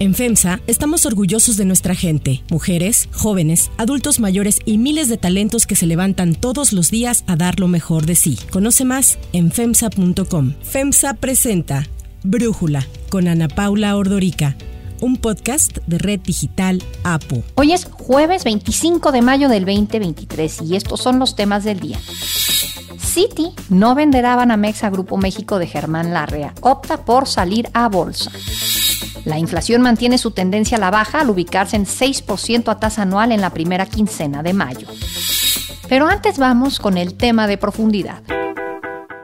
En FEMSA estamos orgullosos de nuestra gente, mujeres, jóvenes, adultos mayores y miles de talentos que se levantan todos los días a dar lo mejor de sí. Conoce más en FEMSA.com. FEMSA presenta Brújula con Ana Paula Ordorica un podcast de Red Digital APO. Hoy es jueves 25 de mayo del 2023 y estos son los temas del día. City no venderá Banamex a Grupo México de Germán Larrea. Opta por salir a bolsa. La inflación mantiene su tendencia a la baja al ubicarse en 6% a tasa anual en la primera quincena de mayo. Pero antes vamos con el tema de profundidad.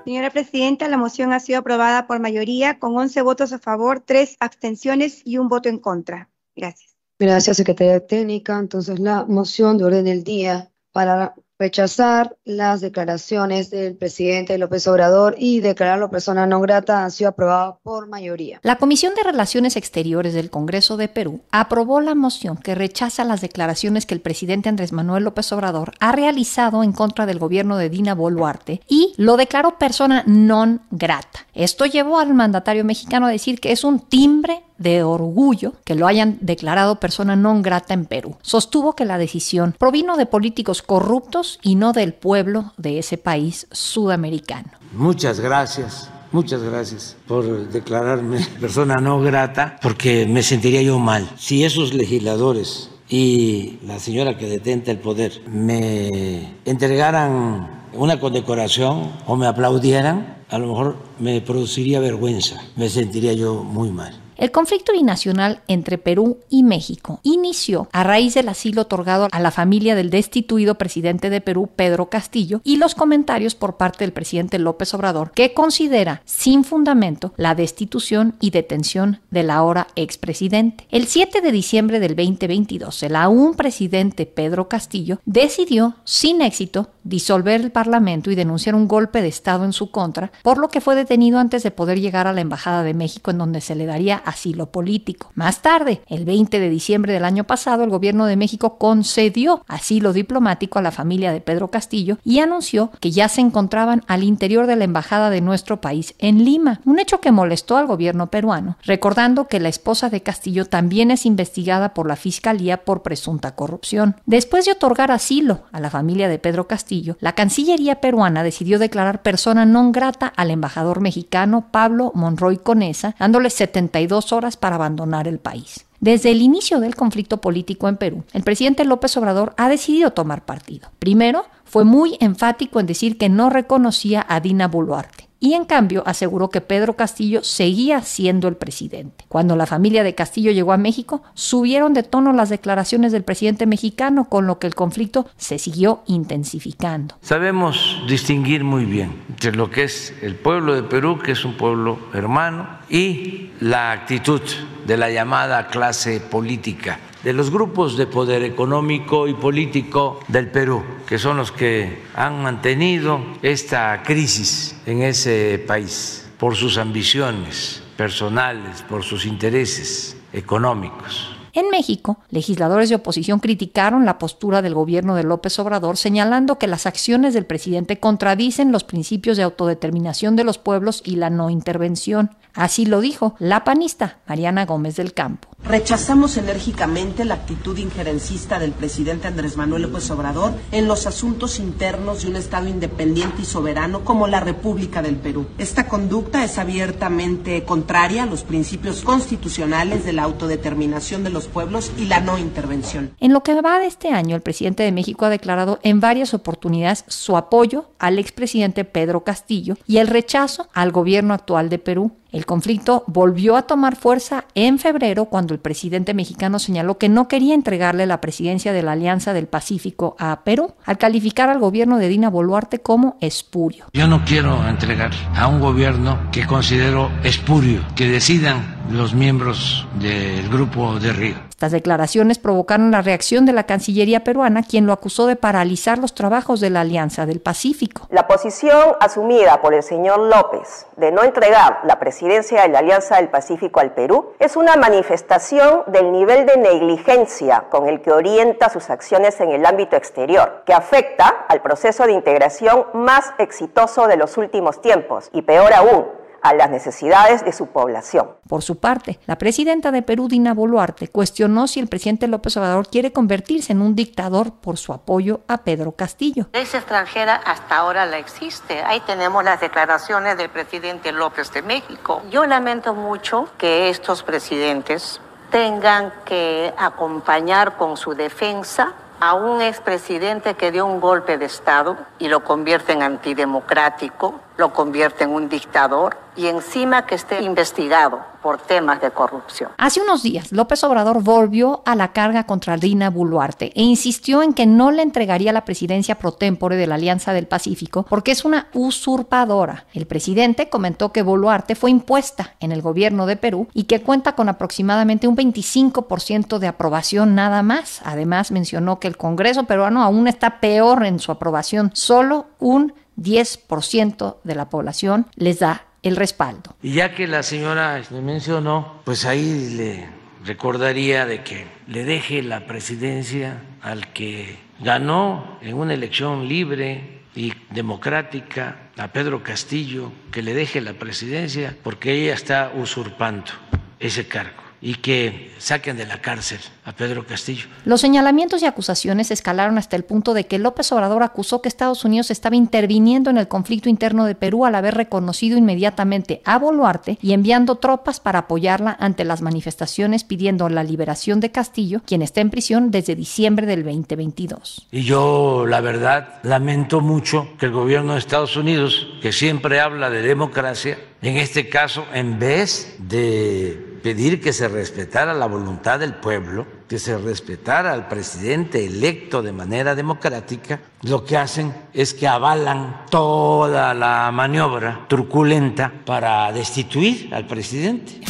Señora Presidenta, la moción ha sido aprobada por mayoría con 11 votos a favor, 3 abstenciones y un voto en contra. Gracias. Gracias, Secretaría Técnica. Entonces, la moción de orden del día para rechazar las declaraciones del presidente López Obrador y declararlo persona no grata han sido aprobadas por mayoría. La Comisión de Relaciones Exteriores del Congreso de Perú aprobó la moción que rechaza las declaraciones que el presidente Andrés Manuel López Obrador ha realizado en contra del gobierno de Dina Boluarte y lo declaró persona non grata. Esto llevó al mandatario mexicano a decir que es un timbre de orgullo que lo hayan declarado persona non grata en Perú. Sostuvo que la decisión provino de políticos corruptos y no del pueblo de ese país sudamericano. Muchas gracias. Muchas gracias por declararme persona no grata, porque me sentiría yo mal. Si esos legisladores y la señora que detenta el poder me entregaran una condecoración o me aplaudieran, a lo mejor me produciría vergüenza, me sentiría yo muy mal. El conflicto binacional entre Perú y México inició a raíz del asilo otorgado a la familia del destituido presidente de Perú, Pedro Castillo, y los comentarios por parte del presidente López Obrador, que considera sin fundamento la destitución y detención del ahora expresidente. El 7 de diciembre del 2022, el aún presidente Pedro Castillo decidió, sin éxito, disolver el Parlamento y denunciar un golpe de Estado en su contra, por lo que fue detenido antes de poder llegar a la Embajada de México en donde se le daría asilo político. Más tarde, el 20 de diciembre del año pasado, el gobierno de México concedió asilo diplomático a la familia de Pedro Castillo y anunció que ya se encontraban al interior de la embajada de nuestro país en Lima, un hecho que molestó al gobierno peruano, recordando que la esposa de Castillo también es investigada por la Fiscalía por presunta corrupción. Después de otorgar asilo a la familia de Pedro Castillo, la Cancillería peruana decidió declarar persona non grata al embajador mexicano Pablo Monroy Conesa, dándole 72 horas para abandonar el país. Desde el inicio del conflicto político en Perú, el presidente López Obrador ha decidido tomar partido. Primero, fue muy enfático en decir que no reconocía a Dina Boluarte y en cambio aseguró que Pedro Castillo seguía siendo el presidente. Cuando la familia de Castillo llegó a México, subieron de tono las declaraciones del presidente mexicano, con lo que el conflicto se siguió intensificando. Sabemos distinguir muy bien entre lo que es el pueblo de Perú, que es un pueblo hermano, y la actitud de la llamada clase política de los grupos de poder económico y político del Perú, que son los que han mantenido esta crisis en ese país por sus ambiciones personales, por sus intereses económicos. En México, legisladores de oposición criticaron la postura del gobierno de López Obrador, señalando que las acciones del presidente contradicen los principios de autodeterminación de los pueblos y la no intervención. Así lo dijo la panista Mariana Gómez del Campo. Rechazamos enérgicamente la actitud injerencista del presidente Andrés Manuel López Obrador en los asuntos internos de un Estado independiente y soberano como la República del Perú. Esta conducta es abiertamente contraria a los principios constitucionales de la autodeterminación de los pueblos y la no intervención. En lo que va de este año, el presidente de México ha declarado en varias oportunidades su apoyo al expresidente Pedro Castillo y el rechazo al gobierno actual de Perú. El conflicto volvió a tomar fuerza en febrero cuando el presidente mexicano señaló que no quería entregarle la presidencia de la Alianza del Pacífico a Perú, al calificar al gobierno de Dina Boluarte como espurio. Yo no quiero entregar a un gobierno que considero espurio, que decidan los miembros del grupo de Río. Estas declaraciones provocaron la reacción de la Cancillería peruana, quien lo acusó de paralizar los trabajos de la Alianza del Pacífico. La posición asumida por el señor López de no entregar la presidencia de la Alianza del Pacífico al Perú es una manifestación del nivel de negligencia con el que orienta sus acciones en el ámbito exterior, que afecta al proceso de integración más exitoso de los últimos tiempos y peor aún, a las necesidades de su población. Por su parte, la presidenta de Perú, Dina Boluarte, cuestionó si el presidente López Obrador quiere convertirse en un dictador por su apoyo a Pedro Castillo. Es extranjera hasta ahora la existe. Ahí tenemos las declaraciones del presidente López de México. Yo lamento mucho que estos presidentes tengan que acompañar con su defensa a un expresidente que dio un golpe de Estado y lo convierte en antidemocrático, lo convierte en un dictador y encima que esté investigado por temas de corrupción. Hace unos días, López Obrador volvió a la carga contra Dina Boluarte e insistió en que no le entregaría la presidencia pro tempore de la Alianza del Pacífico porque es una usurpadora. El presidente comentó que Boluarte fue impuesta en el gobierno de Perú y que cuenta con aproximadamente un 25% de aprobación nada más. Además, mencionó que el Congreso peruano aún está peor en su aprobación, solo un 10% de la población les da el respaldo. Y ya que la señora me mencionó, pues ahí le recordaría de que le deje la presidencia al que ganó en una elección libre y democrática a Pedro Castillo, que le deje la presidencia porque ella está usurpando ese cargo y que saquen de la cárcel a Pedro Castillo. Los señalamientos y acusaciones escalaron hasta el punto de que López Obrador acusó que Estados Unidos estaba interviniendo en el conflicto interno de Perú al haber reconocido inmediatamente a Boluarte y enviando tropas para apoyarla ante las manifestaciones pidiendo la liberación de Castillo, quien está en prisión desde diciembre del 2022. Y yo, la verdad, lamento mucho que el gobierno de Estados Unidos, que siempre habla de democracia, en este caso, en vez de pedir que se respetara la voluntad del pueblo, que se respetara al presidente electo de manera democrática, lo que hacen es que avalan toda la maniobra truculenta para destituir al presidente.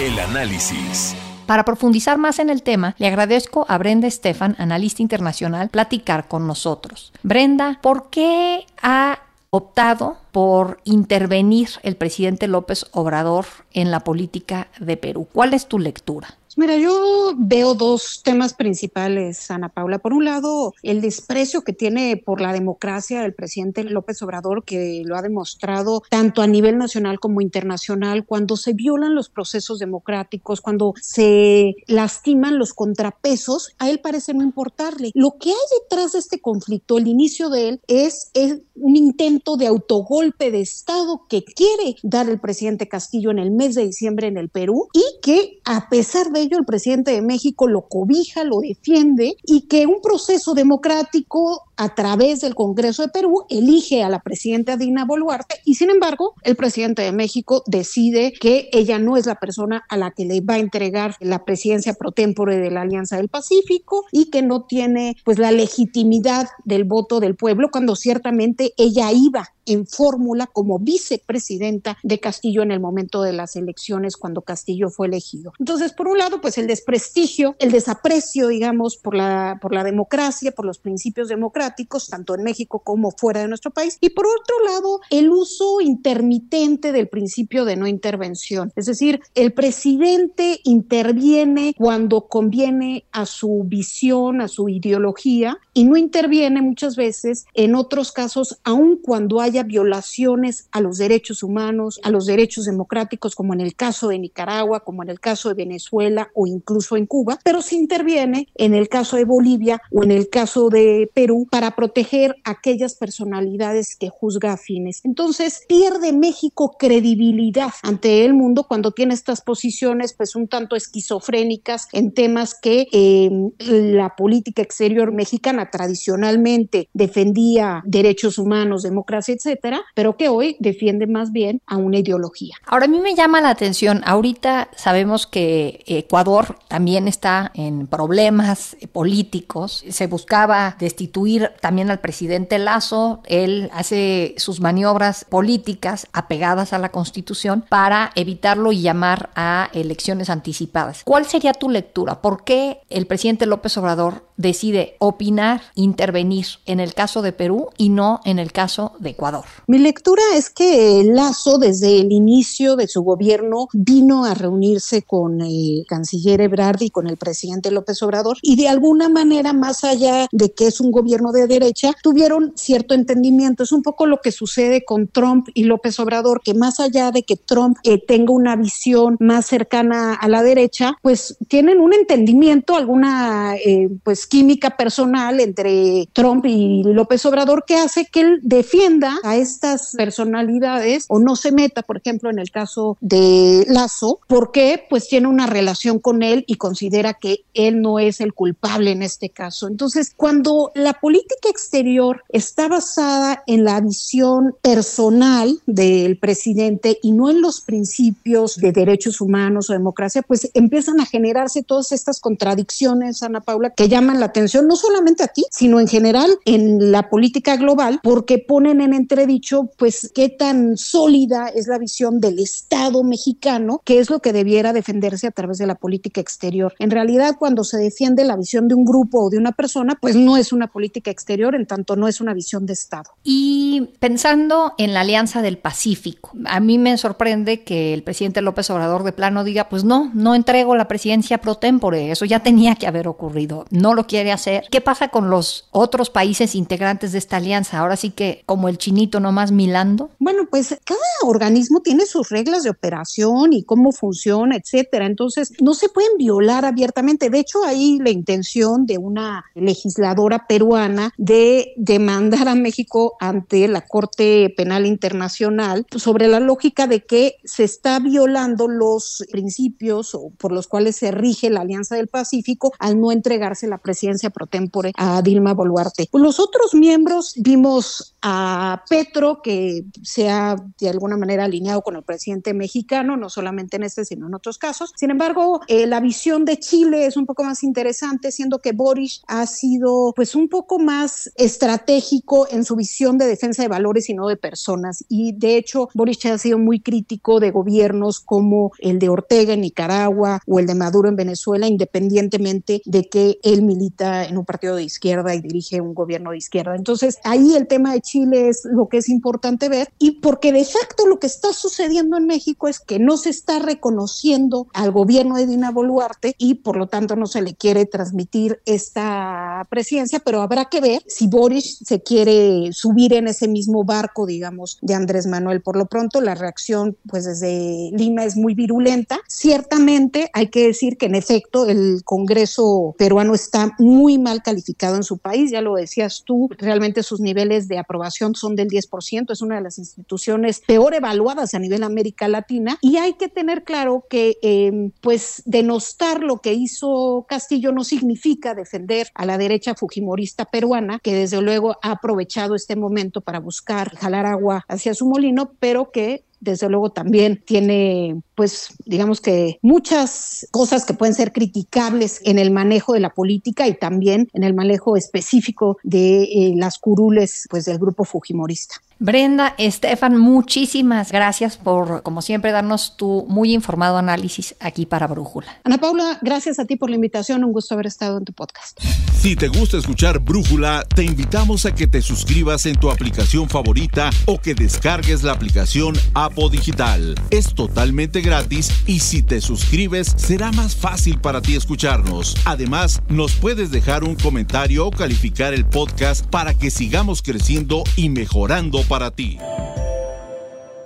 El análisis. Para profundizar más en el tema, le agradezco a Brenda Estefan, analista internacional, platicar con nosotros. Brenda, ¿por qué ha optado por intervenir el presidente López Obrador en la política de Perú. ¿Cuál es tu lectura? Mira, yo veo dos temas principales, Ana Paula. Por un lado, el desprecio que tiene por la democracia el presidente López Obrador, que lo ha demostrado tanto a nivel nacional como internacional, cuando se violan los procesos democráticos, cuando se lastiman los contrapesos, a él parece no importarle. Lo que hay detrás de este conflicto, el inicio de él, es, es un intento de autogolpe de Estado que quiere dar el presidente Castillo en el mes de diciembre en el Perú y que a pesar de ello el presidente de México lo cobija, lo defiende y que un proceso democrático a través del Congreso de Perú elige a la presidenta Dina Boluarte y sin embargo el presidente de México decide que ella no es la persona a la que le va a entregar la presidencia pro tempore de la Alianza del Pacífico y que no tiene pues la legitimidad del voto del pueblo cuando ciertamente ella iba en fórmula como vicepresidenta de Castillo en el momento de las elecciones cuando Castillo fue elegido. Entonces, por un lado, pues el desprestigio, el desaprecio, digamos, por la, por la democracia, por los principios democráticos, tanto en México como fuera de nuestro país. Y por otro lado, el uso intermitente del principio de no intervención. Es decir, el presidente interviene cuando conviene a su visión, a su ideología, y no interviene muchas veces en otros casos, aun cuando hay violaciones a los derechos humanos, a los derechos democráticos, como en el caso de Nicaragua, como en el caso de Venezuela o incluso en Cuba, pero se interviene en el caso de Bolivia o en el caso de Perú para proteger a aquellas personalidades que juzga afines. Entonces pierde México credibilidad ante el mundo cuando tiene estas posiciones pues un tanto esquizofrénicas en temas que eh, la política exterior mexicana tradicionalmente defendía derechos humanos, democracia, etcétera, pero que hoy defiende más bien a una ideología. Ahora a mí me llama la atención, ahorita sabemos que Ecuador también está en problemas políticos, se buscaba destituir también al presidente Lazo, él hace sus maniobras políticas apegadas a la Constitución para evitarlo y llamar a elecciones anticipadas. ¿Cuál sería tu lectura? ¿Por qué el presidente López Obrador decide opinar, intervenir en el caso de Perú y no en el caso de Ecuador. Mi lectura es que Lazo desde el inicio de su gobierno vino a reunirse con el canciller Ebrard y con el presidente López Obrador y de alguna manera más allá de que es un gobierno de derecha, tuvieron cierto entendimiento. Es un poco lo que sucede con Trump y López Obrador, que más allá de que Trump eh, tenga una visión más cercana a la derecha, pues tienen un entendimiento, alguna eh, pues química personal entre Trump y López Obrador que hace que él defienda a estas personalidades o no se meta, por ejemplo, en el caso de Lazo, porque pues tiene una relación con él y considera que él no es el culpable en este caso. Entonces, cuando la política exterior está basada en la visión personal del presidente y no en los principios de derechos humanos o democracia, pues empiezan a generarse todas estas contradicciones, Ana Paula, que llaman la atención no solamente aquí, sino en general en la política global, porque ponen en entredicho, pues, qué tan sólida es la visión del Estado mexicano, que es lo que debiera defenderse a través de la política exterior. En realidad, cuando se defiende la visión de un grupo o de una persona, pues no es una política exterior, en tanto no es una visión de Estado. Y pensando en la Alianza del Pacífico, a mí me sorprende que el presidente López Obrador de plano diga, pues no, no entrego la presidencia pro tempore, eso ya tenía que haber ocurrido, no lo quiere hacer. ¿Qué pasa con los otros países integrantes de esta alianza? Ahora sí que como el chinito nomás milando. Bueno, pues cada organismo tiene sus reglas de operación y cómo funciona, etcétera. Entonces, no se pueden violar abiertamente. De hecho, hay la intención de una legisladora peruana de demandar a México ante la Corte Penal Internacional sobre la lógica de que se está violando los principios por los cuales se rige la Alianza del Pacífico al no entregarse la presidencia pro tempore a Dilma Boluarte. Los otros miembros vimos a Petro que se ha de alguna manera alineado con el presidente mexicano, no solamente en este, sino en otros casos. Sin embargo, eh, la visión de Chile es un poco más interesante, siendo que Boris ha sido pues un poco más estratégico en su visión de defensa de valores y no de personas. Y de hecho, Boris ha sido muy crítico de gobiernos como el de Ortega en Nicaragua o el de Maduro en Venezuela, independientemente de que él milita en un partido de izquierda y dirige un gobierno de izquierda. Entonces, ahí el tema de Chile es lo que es importante ver y porque de facto lo que está sucediendo en México es que no se está reconociendo al gobierno de Dina Boluarte y por lo tanto no se le quiere transmitir esta presidencia, pero habrá que ver si Boris se quiere subir en ese mismo barco, digamos, de Andrés Manuel. Por lo pronto, la reacción, pues desde Lima es muy virulenta. Ciertamente hay que decir que en efecto el Congreso peruano está muy mal calificado en su país, ya lo decías tú, realmente sus niveles de aprobación son del 10%, es una de las instituciones peor evaluadas a nivel América Latina y hay que tener claro que eh, pues denostar lo que hizo Castillo no significa defender a la derecha fujimorista peruana, que desde luego ha aprovechado este momento para buscar jalar agua hacia su molino, pero que desde luego también tiene, pues, digamos que muchas cosas que pueden ser criticables en el manejo de la política y también en el manejo específico de eh, las curules, pues, del grupo fujimorista. Brenda, Estefan, muchísimas gracias por, como siempre, darnos tu muy informado análisis aquí para Brújula. Ana Paula, gracias a ti por la invitación. Un gusto haber estado en tu podcast. Si te gusta escuchar Brújula, te invitamos a que te suscribas en tu aplicación favorita o que descargues la aplicación Apo Digital. Es totalmente gratis y si te suscribes será más fácil para ti escucharnos. Además, nos puedes dejar un comentario o calificar el podcast para que sigamos creciendo y mejorando para ti.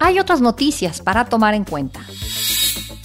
Hay otras noticias para tomar en cuenta.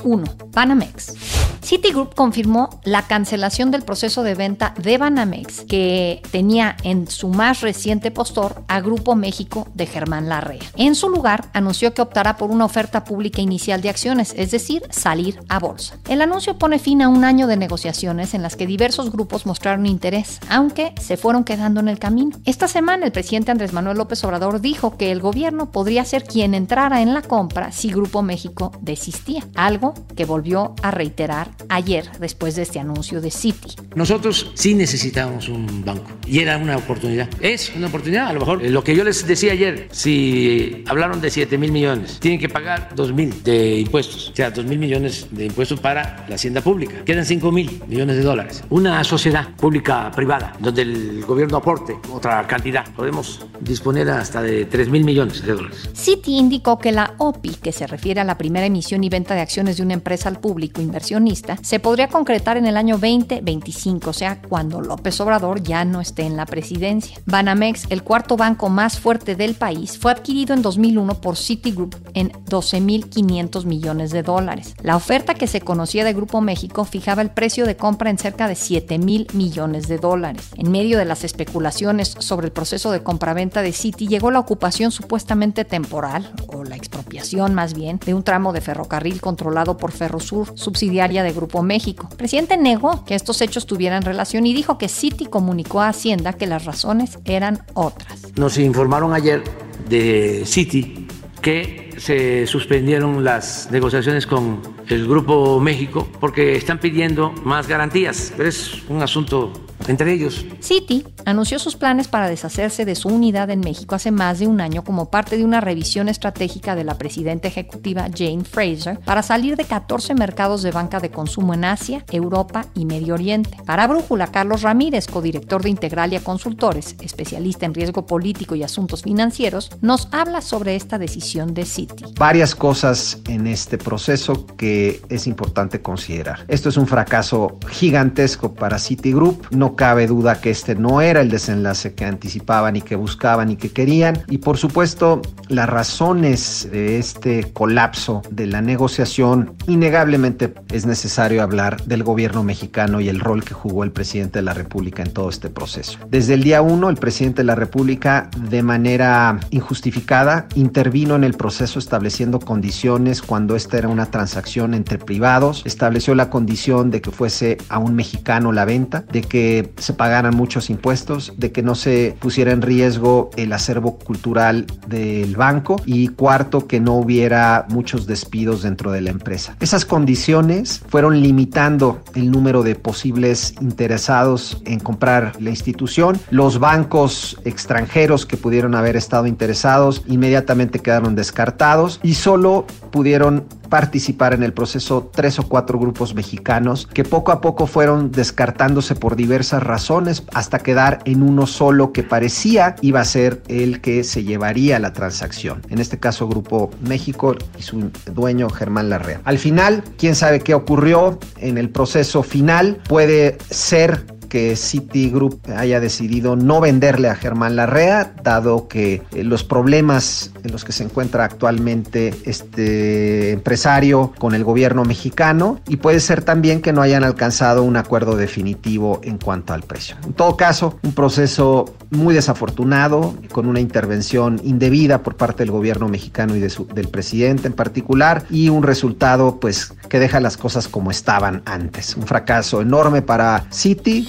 1. Banamex. Citigroup confirmó la cancelación del proceso de venta de Banamex que tenía en su más reciente postor a Grupo México de Germán Larrea. En su lugar, anunció que optará por una oferta pública inicial de acciones, es decir, salir a bolsa. El anuncio pone fin a un año de negociaciones en las que diversos grupos mostraron interés, aunque se fueron quedando en el camino. Esta semana, el presidente Andrés Manuel López Obrador dijo que el gobierno podría ser quien entrara en la compra si Grupo México desistía, algo que volvió a reiterar ayer después de este anuncio de Citi. Nosotros sí necesitamos un banco y era una oportunidad. Es una oportunidad. A lo mejor eh, lo que yo les decía ayer, si hablaron de 7 mil millones, tienen que pagar 2 mil de impuestos, o sea, 2 mil millones de impuestos para la hacienda pública. Quedan 5 mil millones de dólares. Una sociedad pública privada donde el gobierno aporte otra cantidad. Podemos disponer hasta de 3 mil millones de dólares. Citi indicó que la OPI, que se refiere a la primera emisión y venta de acciones de una empresa al público inversionista, se podría concretar en el año 2025, o sea, cuando López Obrador ya no esté en la presidencia. Banamex, el cuarto banco más fuerte del país, fue adquirido en 2001 por Citigroup en 12.500 millones de dólares. La oferta que se conocía de Grupo México fijaba el precio de compra en cerca de 7 mil millones de dólares. En medio de las especulaciones sobre el proceso de compraventa de Citi, llegó la ocupación supuestamente temporal, o la expropiación más bien, de un tramo de ferrocarril controlado por Ferrosur, subsidiaria de Grupo México. El presidente negó que estos hechos tuvieran relación y dijo que Citi comunicó a Hacienda que las razones eran otras. Nos informaron ayer de Citi que se suspendieron las negociaciones con el Grupo México porque están pidiendo más garantías, pero es un asunto entre ellos. Citi anunció sus planes para deshacerse de su unidad en México hace más de un año como parte de una revisión estratégica de la presidenta ejecutiva Jane Fraser para salir de 14 mercados de banca de consumo en Asia, Europa y Medio Oriente. Para Brújula, Carlos Ramírez, codirector de Integralia Consultores, especialista en riesgo político y asuntos financieros, nos habla sobre esta decisión de Citi. Varias cosas en este proceso que es importante considerar. Esto es un fracaso gigantesco para Citigroup. No cabe duda que este no era el desenlace que anticipaban y que buscaban y que querían. Y por supuesto, las razones de este colapso de la negociación, innegablemente es necesario hablar del gobierno mexicano y el rol que jugó el presidente de la República en todo este proceso. Desde el día uno, el presidente de la República, de manera injustificada, intervino en el proceso estableciendo condiciones cuando esta era una transacción entre privados, estableció la condición de que fuese a un mexicano la venta, de que se pagaran muchos impuestos, de que no se pusiera en riesgo el acervo cultural del banco y cuarto, que no hubiera muchos despidos dentro de la empresa. Esas condiciones fueron limitando el número de posibles interesados en comprar la institución. Los bancos extranjeros que pudieron haber estado interesados inmediatamente quedaron descartados y solo pudieron participar en el proceso tres o cuatro grupos mexicanos que poco a poco fueron descartándose por diversas razones hasta quedar en uno solo que parecía iba a ser el que se llevaría la transacción. En este caso Grupo México y su dueño Germán Larrea. Al final, quién sabe qué ocurrió en el proceso final. Puede ser que Citigroup haya decidido no venderle a Germán Larrea, dado que eh, los problemas en los que se encuentra actualmente este empresario con el gobierno mexicano y puede ser también que no hayan alcanzado un acuerdo definitivo en cuanto al precio. En todo caso, un proceso muy desafortunado, con una intervención indebida por parte del gobierno mexicano y de su, del presidente en particular, y un resultado pues que deja las cosas como estaban antes. Un fracaso enorme para Citi.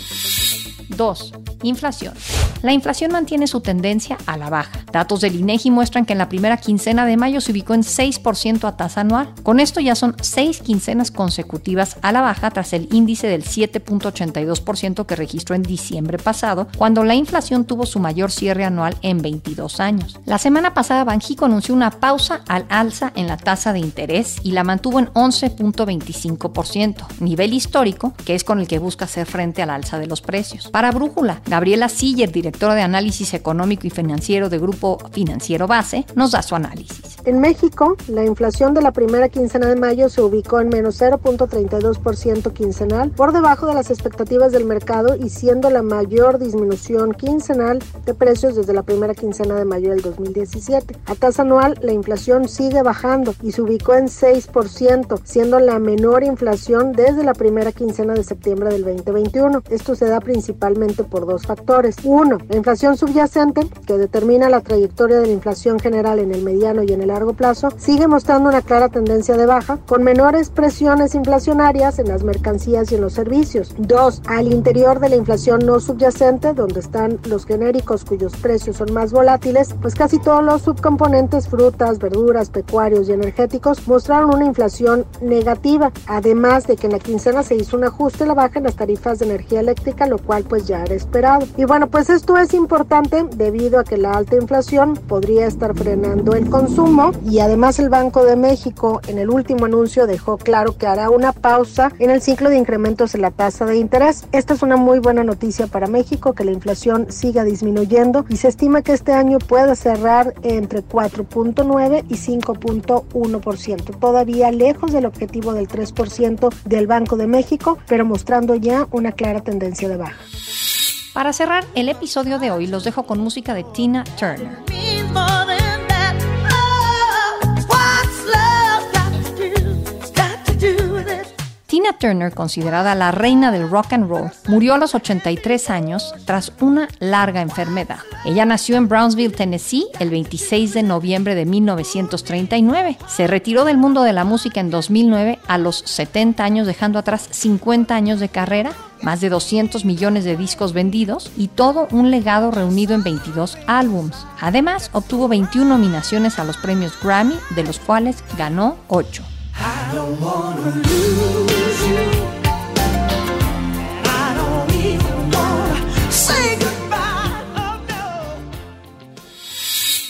2. Inflación. La inflación mantiene su tendencia a la baja. Datos del INEGI muestran que en la primera quincena de mayo se ubicó en 6% a tasa anual. Con esto ya son seis quincenas consecutivas a la baja tras el índice del 7.82% que registró en diciembre pasado, cuando la inflación tuvo su mayor cierre anual en 22 años. La semana pasada Banjico anunció una pausa al alza en la tasa de interés y la mantuvo en 11.25%, nivel histórico que es con el que busca hacer frente al alza de los precios. Para Brújula, Gabriela Siller, directora de análisis económico y financiero de Grupo Financiero Base, nos da su análisis. En México, la inflación de la primera quincena de mayo se ubicó en menos 0.32% quincenal, por debajo de las expectativas del mercado y siendo la mayor disminución quincenal de precios desde la primera quincena de mayo del 2017. A tasa anual, la inflación sigue bajando y se ubicó en 6%, siendo la menor inflación desde la primera quincena de septiembre del 2021. Esto se da principalmente por dos factores. Uno, la inflación subyacente, que determina la trayectoria de la inflación general en el mediano y en el largo plazo, sigue mostrando una clara tendencia de baja, con menores presiones inflacionarias en las mercancías y en los servicios. Dos, al interior de la inflación no subyacente, donde están los genéricos cuyos precios son más volátiles, pues casi todos los subcomponentes, frutas, verduras, pecuarios y energéticos, mostraron una inflación negativa, además de que en la quincena se hizo un ajuste a la baja en las tarifas de energía eléctrica, lo cual pues ya era esperado. Y bueno, pues esto es importante debido a que la alta inflación podría estar frenando el consumo y además el Banco de México en el último anuncio dejó claro que hará una pausa en el ciclo de incrementos en la tasa de interés. Esta es una muy buena noticia para México, que la inflación siga disminuyendo y se estima que este año pueda cerrar entre 4.9 y 5.1%, todavía lejos del objetivo del 3% del Banco de México, pero mostrando ya una clara tendencia de baja. Para cerrar el episodio de hoy, los dejo con música de Tina Turner. Turner, considerada la reina del rock and roll, murió a los 83 años tras una larga enfermedad. Ella nació en Brownsville, Tennessee, el 26 de noviembre de 1939. Se retiró del mundo de la música en 2009 a los 70 años, dejando atrás 50 años de carrera, más de 200 millones de discos vendidos y todo un legado reunido en 22 álbums. Además, obtuvo 21 nominaciones a los premios Grammy, de los cuales ganó 8. I don't wanna lose you.